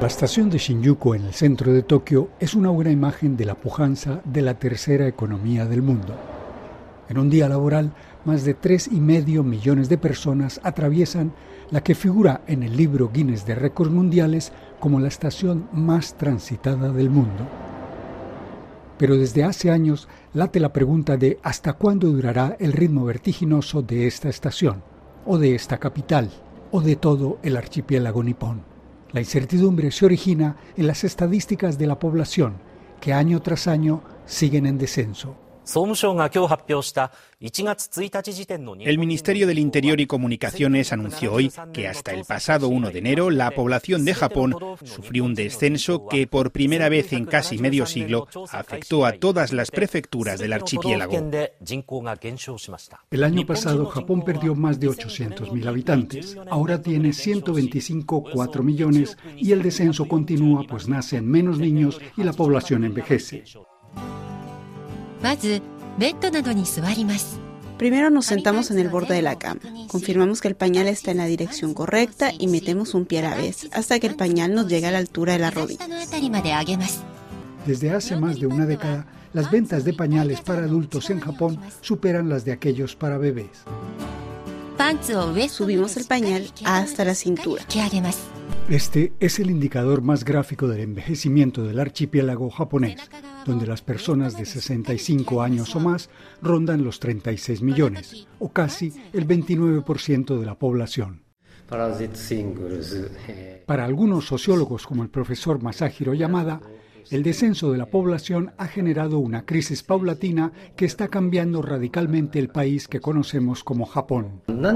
La estación de Shinjuku en el centro de Tokio es una buena imagen de la pujanza de la tercera economía del mundo. En un día laboral, más de tres y medio millones de personas atraviesan la que figura en el libro Guinness de Récords Mundiales como la estación más transitada del mundo. Pero desde hace años late la pregunta de hasta cuándo durará el ritmo vertiginoso de esta estación, o de esta capital, o de todo el archipiélago nipón. La incertidumbre se origina en las estadísticas de la población, que año tras año siguen en descenso. El Ministerio del Interior y Comunicaciones anunció hoy que hasta el pasado 1 de enero la población de Japón sufrió un descenso que por primera vez en casi medio siglo afectó a todas las prefecturas del archipiélago. El año pasado Japón perdió más de 800.000 habitantes. Ahora tiene 125,4 millones y el descenso continúa pues nacen menos niños y la población envejece. Primero nos sentamos en el borde de la cama, confirmamos que el pañal está en la dirección correcta y metemos un pie a la vez hasta que el pañal nos llega a la altura de la rodilla. Desde hace más de una década, las ventas de pañales para adultos en Japón superan las de aquellos para bebés. Subimos el pañal hasta la cintura. Este es el indicador más gráfico del envejecimiento del archipiélago japonés, donde las personas de 65 años o más rondan los 36 millones, o casi el 29% de la población. Para algunos sociólogos como el profesor Masahiro Yamada, el descenso de la población ha generado una crisis paulatina que está cambiando radicalmente el país que conocemos como Japón. No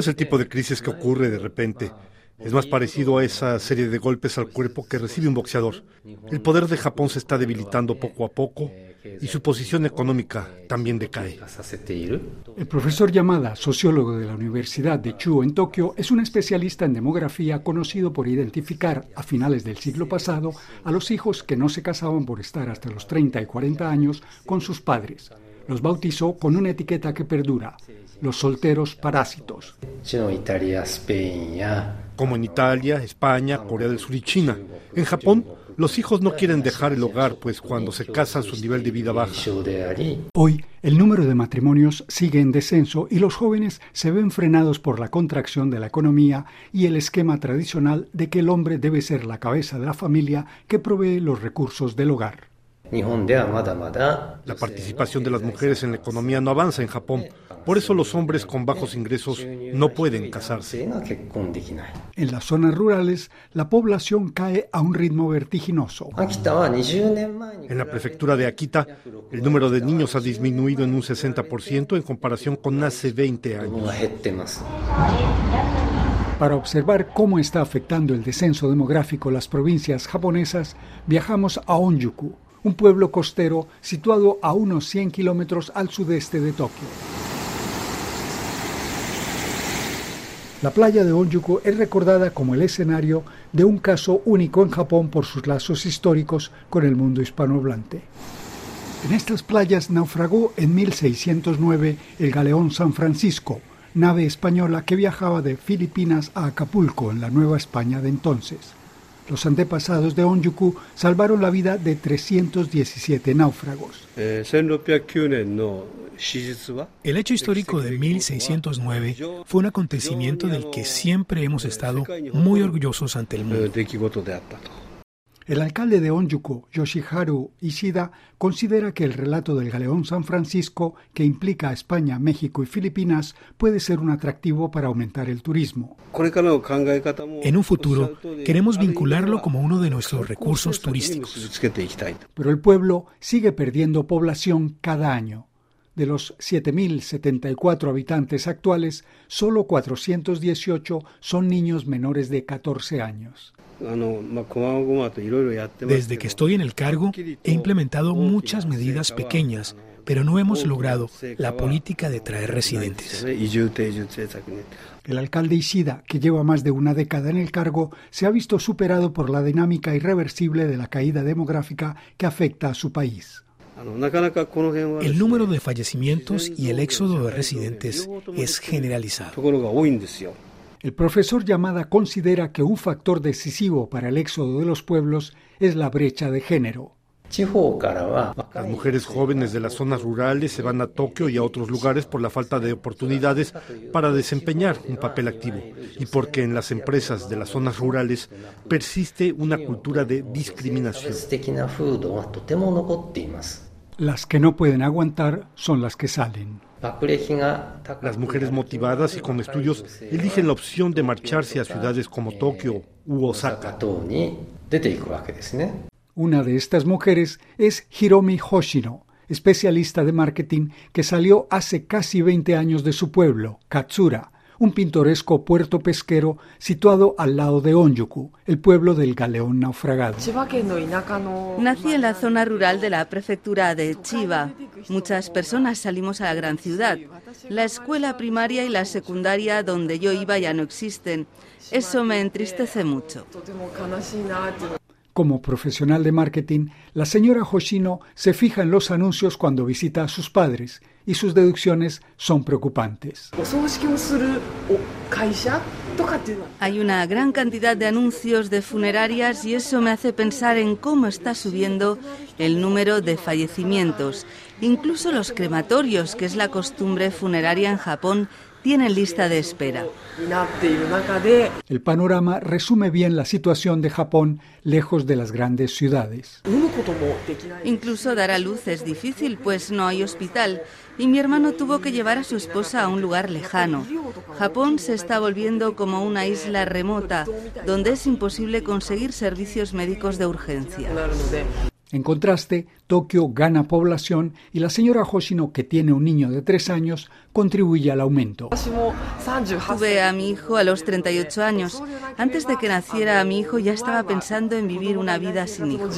es el tipo de crisis que ocurre de repente. Es más parecido a esa serie de golpes al cuerpo que recibe un boxeador. El poder de Japón se está debilitando poco a poco y su posición económica también decae. El profesor Yamada, sociólogo de la Universidad de Chuo en Tokio, es un especialista en demografía conocido por identificar a finales del siglo pasado a los hijos que no se casaban por estar hasta los 30 y 40 años con sus padres. Los bautizó con una etiqueta que perdura, los solteros parásitos. Como en Italia, España, Corea del Sur y China. En Japón, los hijos no quieren dejar el hogar, pues cuando se casan su nivel de vida baja. Hoy, el número de matrimonios sigue en descenso y los jóvenes se ven frenados por la contracción de la economía y el esquema tradicional de que el hombre debe ser la cabeza de la familia que provee los recursos del hogar. La participación de las mujeres en la economía no avanza en Japón. Por eso los hombres con bajos ingresos no pueden casarse. En las zonas rurales, la población cae a un ritmo vertiginoso. En la prefectura de Akita, el número de niños ha disminuido en un 60% en comparación con hace 20 años. Para observar cómo está afectando el descenso demográfico las provincias japonesas, viajamos a Onjuku, un pueblo costero situado a unos 100 kilómetros al sudeste de Tokio. La playa de Onjuku es recordada como el escenario de un caso único en Japón por sus lazos históricos con el mundo hispanohablante. En estas playas naufragó en 1609 el galeón San Francisco, nave española que viajaba de Filipinas a Acapulco, en la Nueva España de entonces. Los antepasados de Onjuku salvaron la vida de 317 náufragos. El hecho histórico de 1609 fue un acontecimiento del que siempre hemos estado muy orgullosos ante el mundo. El alcalde de Onjuku, Yoshiharu Ishida, considera que el relato del galeón San Francisco, que implica a España, México y Filipinas, puede ser un atractivo para aumentar el turismo. En un futuro, queremos vincularlo como uno de nuestros recursos turísticos. Pero el pueblo sigue perdiendo población cada año. De los 7.074 habitantes actuales, solo 418 son niños menores de 14 años. Desde que estoy en el cargo, he implementado muchas medidas pequeñas, pero no hemos logrado la política de traer residentes. El alcalde Ishida, que lleva más de una década en el cargo, se ha visto superado por la dinámica irreversible de la caída demográfica que afecta a su país. El número de fallecimientos y el éxodo de residentes es generalizado. El profesor Yamada considera que un factor decisivo para el éxodo de los pueblos es la brecha de género. Las mujeres jóvenes de las zonas rurales se van a Tokio y a otros lugares por la falta de oportunidades para desempeñar un papel activo y porque en las empresas de las zonas rurales persiste una cultura de discriminación. Las que no pueden aguantar son las que salen. Las mujeres motivadas y con estudios eligen la opción de marcharse a ciudades como Tokio u Osaka. Una de estas mujeres es Hiromi Hoshino, especialista de marketing que salió hace casi 20 años de su pueblo, Katsura, un pintoresco puerto pesquero situado al lado de Onjuku, el pueblo del galeón naufragado. Nací en la zona rural de la prefectura de Chiba. Muchas personas salimos a la gran ciudad. La escuela primaria y la secundaria donde yo iba ya no existen. Eso me entristece mucho. Como profesional de marketing, la señora Hoshino se fija en los anuncios cuando visita a sus padres y sus deducciones son preocupantes. Hay una gran cantidad de anuncios de funerarias y eso me hace pensar en cómo está subiendo el número de fallecimientos. Incluso los crematorios, que es la costumbre funeraria en Japón, tienen lista de espera. El panorama resume bien la situación de Japón lejos de las grandes ciudades. Incluso dar a luz es difícil, pues no hay hospital, y mi hermano tuvo que llevar a su esposa a un lugar lejano. Japón se está volviendo como una isla remota, donde es imposible conseguir servicios médicos de urgencia. En contraste, Tokio gana población y la señora Hoshino, que tiene un niño de tres años, contribuye al aumento. Tuve a mi hijo a los 38 años. Antes de que naciera mi hijo ya estaba pensando en vivir una vida sin hijos.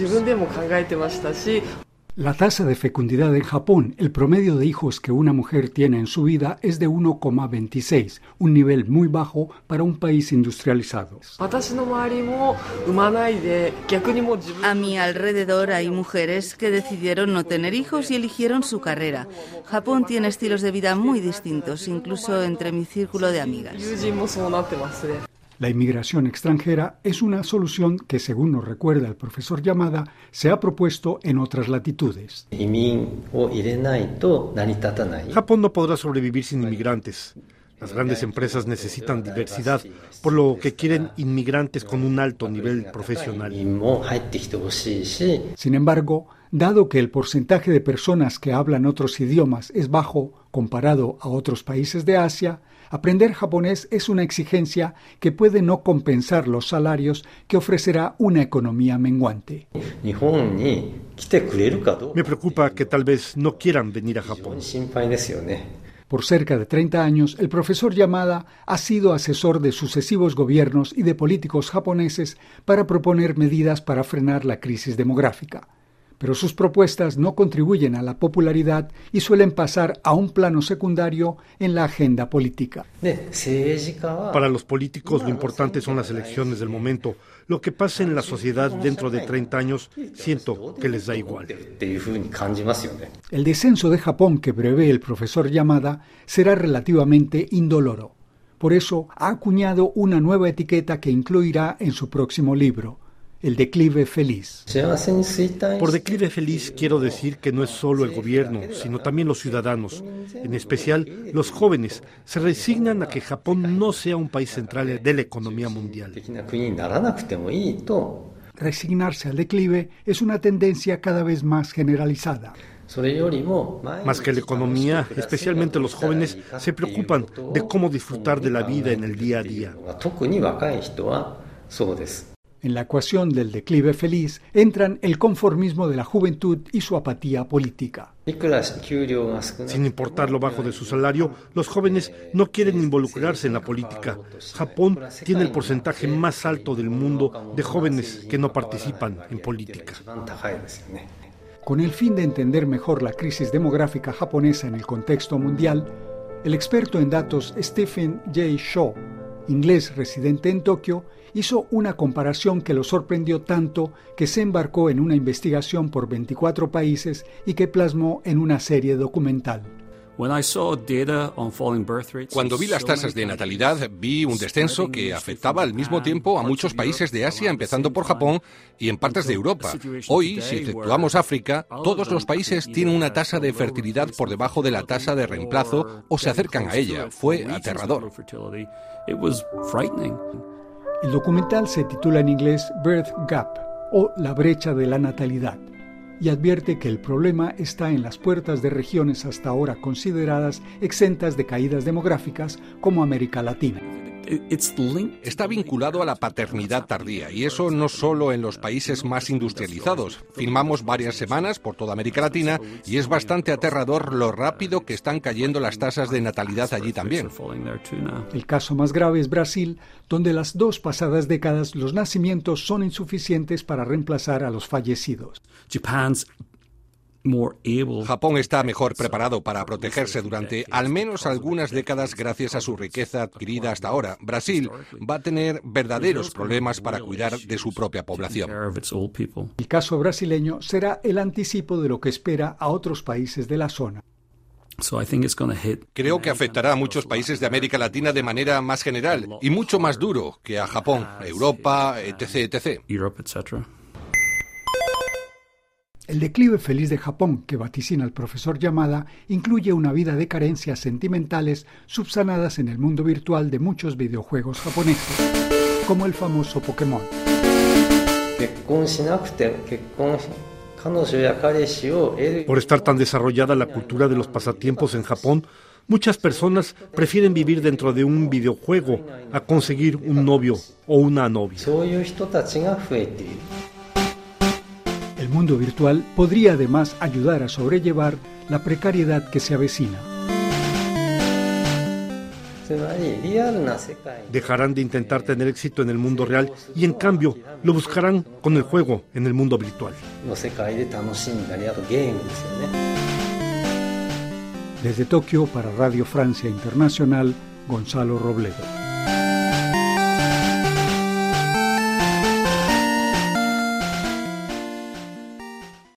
La tasa de fecundidad en Japón, el promedio de hijos que una mujer tiene en su vida es de 1,26, un nivel muy bajo para un país industrializado. A mi alrededor hay mujeres que decidieron no tener hijos y eligieron su carrera. Japón tiene estilos de vida muy distintos, incluso entre mi círculo de amigas. La inmigración extranjera es una solución que, según nos recuerda el profesor Yamada, se ha propuesto en otras latitudes. Japón no podrá sobrevivir sin inmigrantes. Las grandes empresas necesitan diversidad, por lo que quieren inmigrantes con un alto nivel profesional. Sin embargo, dado que el porcentaje de personas que hablan otros idiomas es bajo comparado a otros países de Asia, Aprender japonés es una exigencia que puede no compensar los salarios que ofrecerá una economía menguante. Me preocupa que tal vez no quieran venir a Japón. Por cerca de 30 años, el profesor Yamada ha sido asesor de sucesivos gobiernos y de políticos japoneses para proponer medidas para frenar la crisis demográfica pero sus propuestas no contribuyen a la popularidad y suelen pasar a un plano secundario en la agenda política. Para los políticos lo importante son las elecciones del momento. Lo que pasa en la sociedad dentro de 30 años siento que les da igual. El descenso de Japón que prevé el profesor Yamada será relativamente indoloro. Por eso ha acuñado una nueva etiqueta que incluirá en su próximo libro el declive feliz. Por declive feliz quiero decir que no es solo el gobierno, sino también los ciudadanos, en especial los jóvenes, se resignan a que Japón no sea un país central de la economía mundial. Resignarse al declive es una tendencia cada vez más generalizada. Más que la economía, especialmente los jóvenes se preocupan de cómo disfrutar de la vida en el día a día. En la ecuación del declive feliz entran el conformismo de la juventud y su apatía política. Sin importar lo bajo de su salario, los jóvenes no quieren involucrarse en la política. Japón tiene el porcentaje más alto del mundo de jóvenes que no participan en política. Con el fin de entender mejor la crisis demográfica japonesa en el contexto mundial, el experto en datos Stephen J. Shaw inglés residente en Tokio, hizo una comparación que lo sorprendió tanto que se embarcó en una investigación por 24 países y que plasmó en una serie documental. Cuando vi las tasas de natalidad, vi un descenso que afectaba al mismo tiempo a muchos países de Asia, empezando por Japón y en partes de Europa. Hoy, si exceptuamos África, todos los países tienen una tasa de fertilidad por debajo de la tasa de reemplazo o se acercan a ella. Fue aterrador. El documental se titula en inglés Birth Gap o La brecha de la natalidad y advierte que el problema está en las puertas de regiones hasta ahora consideradas exentas de caídas demográficas como América Latina. Está vinculado a la paternidad tardía y eso no solo en los países más industrializados. Filmamos varias semanas por toda América Latina y es bastante aterrador lo rápido que están cayendo las tasas de natalidad allí también. El caso más grave es Brasil, donde las dos pasadas décadas los nacimientos son insuficientes para reemplazar a los fallecidos. Japón está mejor preparado para protegerse durante al menos algunas décadas gracias a su riqueza adquirida hasta ahora. Brasil va a tener verdaderos problemas para cuidar de su propia población. El caso brasileño será el anticipo de lo que espera a otros países de la zona. Creo que afectará a muchos países de América Latina de manera más general y mucho más duro que a Japón, Europa, etc. etc. El declive feliz de Japón que vaticina el profesor Yamada incluye una vida de carencias sentimentales subsanadas en el mundo virtual de muchos videojuegos japoneses, como el famoso Pokémon. Por estar tan desarrollada la cultura de los pasatiempos en Japón, muchas personas prefieren vivir dentro de un videojuego a conseguir un novio o una novia mundo virtual podría además ayudar a sobrellevar la precariedad que se avecina. Dejarán de intentar tener éxito en el mundo real y en cambio lo buscarán con el juego en el mundo virtual. Desde Tokio para Radio Francia Internacional, Gonzalo Robledo.